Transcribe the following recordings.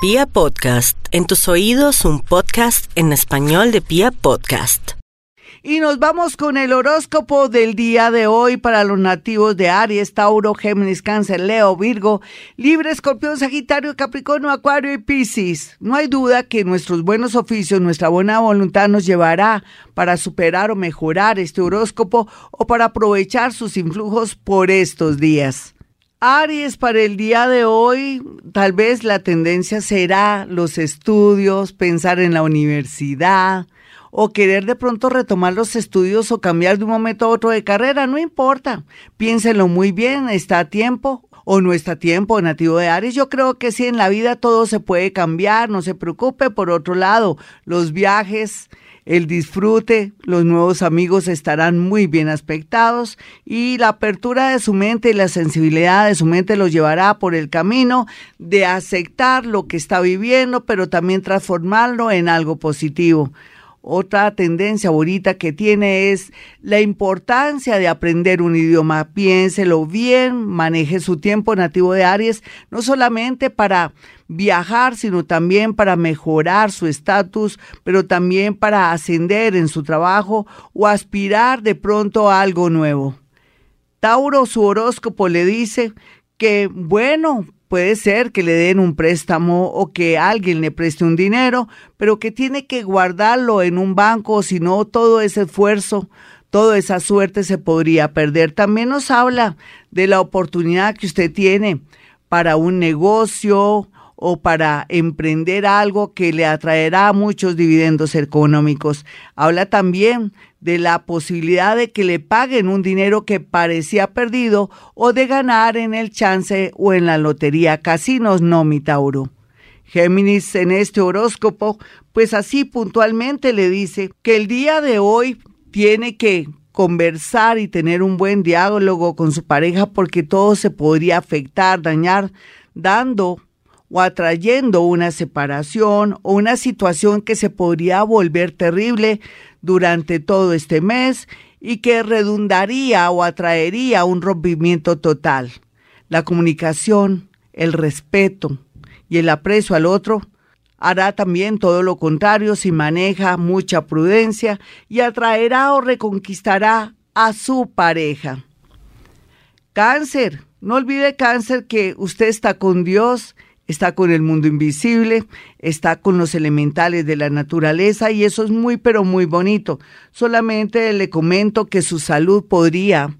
Pia Podcast, en tus oídos un podcast en español de Pia Podcast. Y nos vamos con el horóscopo del día de hoy para los nativos de Aries, Tauro, Géminis, Cáncer, Leo, Virgo, Libre, Escorpión, Sagitario, Capricornio, Acuario y Piscis. No hay duda que nuestros buenos oficios, nuestra buena voluntad nos llevará para superar o mejorar este horóscopo o para aprovechar sus influjos por estos días. Aries, para el día de hoy, tal vez la tendencia será los estudios, pensar en la universidad o querer de pronto retomar los estudios o cambiar de un momento a otro de carrera, no importa. Piénsenlo muy bien, está a tiempo o no está a tiempo, nativo de Aries. Yo creo que sí, en la vida todo se puede cambiar, no se preocupe. Por otro lado, los viajes el disfrute, los nuevos amigos estarán muy bien aspectados y la apertura de su mente y la sensibilidad de su mente los llevará por el camino de aceptar lo que está viviendo, pero también transformarlo en algo positivo. Otra tendencia bonita que tiene es la importancia de aprender un idioma. Piénselo bien, maneje su tiempo nativo de Aries, no solamente para viajar, sino también para mejorar su estatus, pero también para ascender en su trabajo o aspirar de pronto a algo nuevo. Tauro, su horóscopo le dice que, bueno, puede ser que le den un préstamo o que alguien le preste un dinero, pero que tiene que guardarlo en un banco, si no todo ese esfuerzo, toda esa suerte se podría perder. También nos habla de la oportunidad que usted tiene para un negocio o para emprender algo que le atraerá muchos dividendos económicos. Habla también de la posibilidad de que le paguen un dinero que parecía perdido o de ganar en el chance o en la lotería. Casinos no, mi Tauro. Géminis en este horóscopo, pues así puntualmente le dice que el día de hoy tiene que conversar y tener un buen diálogo con su pareja porque todo se podría afectar, dañar, dando o atrayendo una separación o una situación que se podría volver terrible durante todo este mes y que redundaría o atraería un rompimiento total. La comunicación, el respeto y el aprecio al otro hará también todo lo contrario si maneja mucha prudencia y atraerá o reconquistará a su pareja. Cáncer, no olvide cáncer que usted está con Dios está con el mundo invisible, está con los elementales de la naturaleza y eso es muy pero muy bonito. Solamente le comento que su salud podría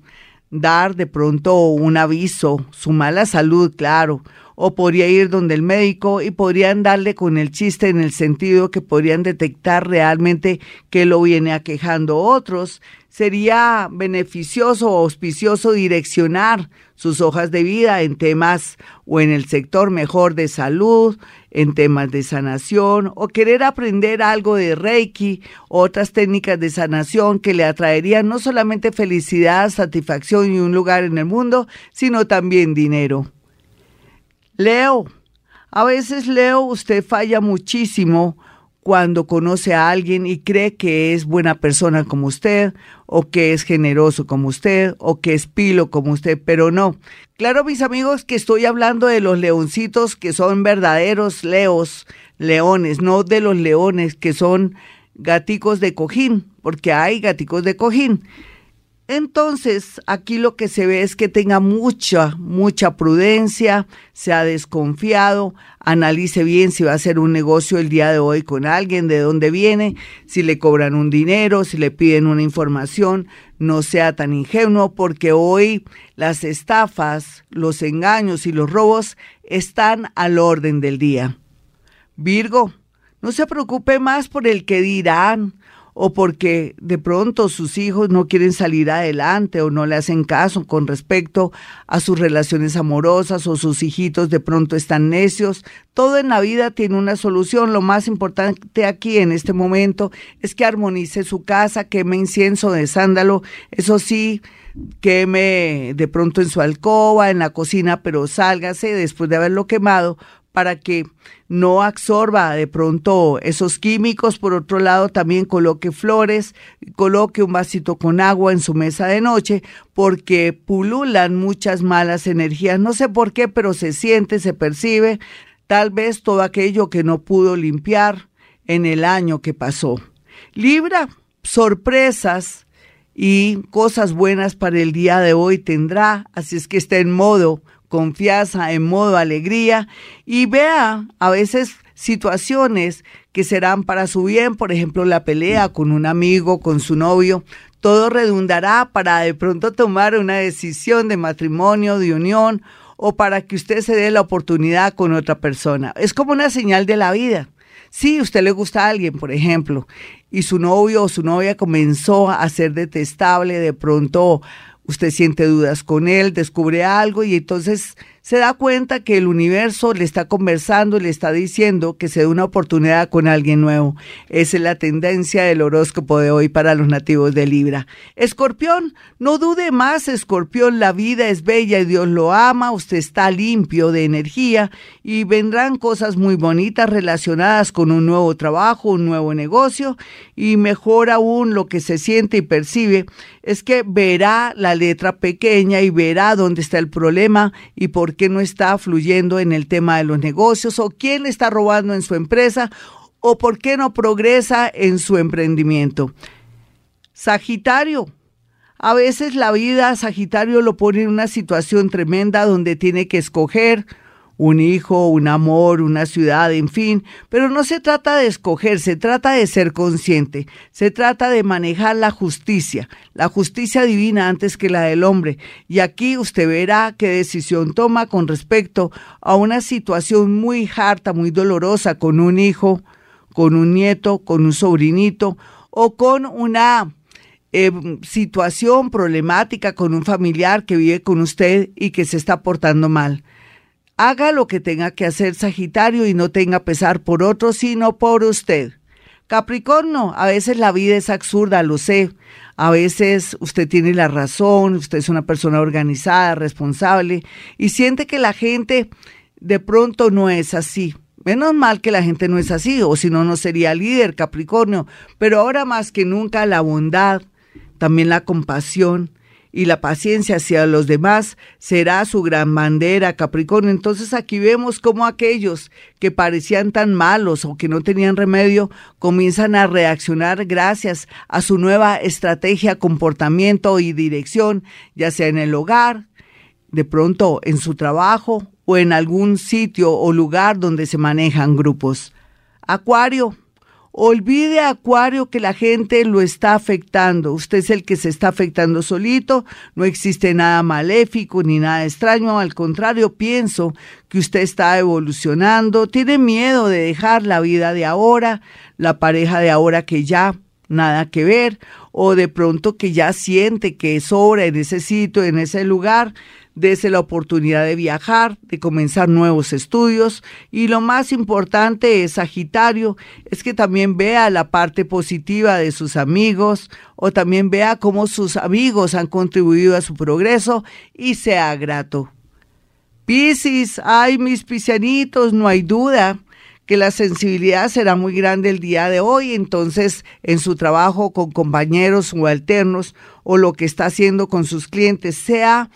dar de pronto un aviso, su mala salud, claro, o podría ir donde el médico y podrían darle con el chiste en el sentido que podrían detectar realmente que lo viene aquejando otros sería beneficioso o auspicioso direccionar sus hojas de vida en temas o en el sector mejor de salud, en temas de sanación o querer aprender algo de Reiki, otras técnicas de sanación que le atraerían no solamente felicidad, satisfacción y un lugar en el mundo, sino también dinero. Leo, a veces Leo, usted falla muchísimo cuando conoce a alguien y cree que es buena persona como usted, o que es generoso como usted, o que es pilo como usted, pero no. Claro, mis amigos, que estoy hablando de los leoncitos que son verdaderos leos, leones, no de los leones que son gaticos de cojín, porque hay gaticos de cojín. Entonces, aquí lo que se ve es que tenga mucha, mucha prudencia, sea desconfiado, analice bien si va a hacer un negocio el día de hoy con alguien, de dónde viene, si le cobran un dinero, si le piden una información, no sea tan ingenuo, porque hoy las estafas, los engaños y los robos están al orden del día. Virgo, no se preocupe más por el que dirán o porque de pronto sus hijos no quieren salir adelante o no le hacen caso con respecto a sus relaciones amorosas o sus hijitos de pronto están necios. Todo en la vida tiene una solución. Lo más importante aquí en este momento es que armonice su casa, queme incienso de sándalo. Eso sí, queme de pronto en su alcoba, en la cocina, pero sálgase después de haberlo quemado para que no absorba de pronto esos químicos. Por otro lado, también coloque flores, coloque un vasito con agua en su mesa de noche, porque pululan muchas malas energías. No sé por qué, pero se siente, se percibe. tal vez todo aquello que no pudo limpiar en el año que pasó. Libra, sorpresas y cosas buenas para el día de hoy tendrá, así es que está en modo confianza, en modo alegría y vea a veces situaciones que serán para su bien, por ejemplo, la pelea con un amigo, con su novio, todo redundará para de pronto tomar una decisión de matrimonio, de unión o para que usted se dé la oportunidad con otra persona. Es como una señal de la vida. Si usted le gusta a alguien, por ejemplo, y su novio o su novia comenzó a ser detestable, de pronto usted siente dudas con él, descubre algo y entonces se da cuenta que el universo le está conversando, le está diciendo que se dé una oportunidad con alguien nuevo. Esa es la tendencia del horóscopo de hoy para los nativos de Libra. Escorpión, no dude más, Escorpión, la vida es bella y Dios lo ama, usted está limpio de energía y vendrán cosas muy bonitas relacionadas con un nuevo trabajo, un nuevo negocio y mejor aún lo que se siente y percibe es que verá la letra pequeña y verá dónde está el problema y por qué no está fluyendo en el tema de los negocios o quién está robando en su empresa o por qué no progresa en su emprendimiento. Sagitario. A veces la vida Sagitario lo pone en una situación tremenda donde tiene que escoger un hijo, un amor, una ciudad, en fin, pero no se trata de escoger, se trata de ser consciente, se trata de manejar la justicia, la justicia divina antes que la del hombre. Y aquí usted verá qué decisión toma con respecto a una situación muy harta, muy dolorosa con un hijo, con un nieto, con un sobrinito o con una eh, situación problemática con un familiar que vive con usted y que se está portando mal. Haga lo que tenga que hacer Sagitario y no tenga pesar por otro, sino por usted. Capricornio, a veces la vida es absurda, lo sé. A veces usted tiene la razón, usted es una persona organizada, responsable y siente que la gente de pronto no es así. Menos mal que la gente no es así, o si no, no sería líder Capricornio. Pero ahora más que nunca la bondad, también la compasión, y la paciencia hacia los demás será su gran bandera, Capricornio. Entonces aquí vemos cómo aquellos que parecían tan malos o que no tenían remedio comienzan a reaccionar gracias a su nueva estrategia, comportamiento y dirección, ya sea en el hogar, de pronto en su trabajo o en algún sitio o lugar donde se manejan grupos. Acuario, Olvide, Acuario, que la gente lo está afectando. Usted es el que se está afectando solito. No existe nada maléfico ni nada extraño. Al contrario, pienso que usted está evolucionando. Tiene miedo de dejar la vida de ahora, la pareja de ahora que ya nada que ver, o de pronto que ya siente que sobra en ese sitio, en ese lugar, Dese la oportunidad de viajar, de comenzar nuevos estudios y lo más importante es Sagitario, es que también vea la parte positiva de sus amigos o también vea cómo sus amigos han contribuido a su progreso y sea grato. Piscis, ay mis piscianitos, no hay duda que la sensibilidad será muy grande el día de hoy, entonces en su trabajo con compañeros subalternos o lo que está haciendo con sus clientes, sea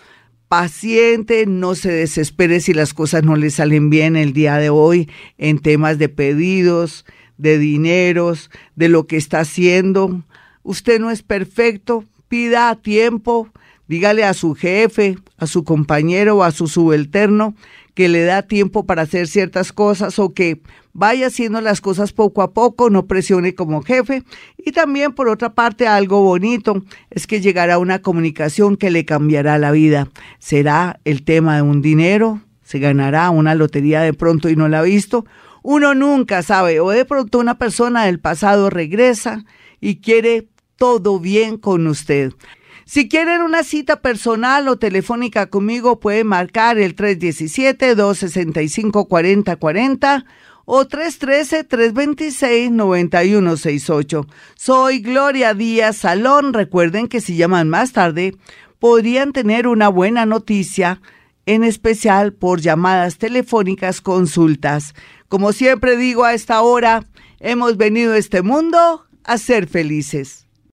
paciente, no se desespere si las cosas no le salen bien el día de hoy en temas de pedidos, de dineros, de lo que está haciendo. Usted no es perfecto, pida a tiempo, dígale a su jefe, a su compañero o a su subalterno que le da tiempo para hacer ciertas cosas o que vaya haciendo las cosas poco a poco, no presione como jefe. Y también, por otra parte, algo bonito es que llegará una comunicación que le cambiará la vida. Será el tema de un dinero, se ganará una lotería de pronto y no la ha visto. Uno nunca sabe, o de pronto una persona del pasado regresa y quiere todo bien con usted. Si quieren una cita personal o telefónica conmigo, pueden marcar el 317-265-4040 o 313-326-9168. Soy Gloria Díaz Salón. Recuerden que si llaman más tarde, podrían tener una buena noticia, en especial por llamadas telefónicas, consultas. Como siempre digo a esta hora, hemos venido a este mundo a ser felices.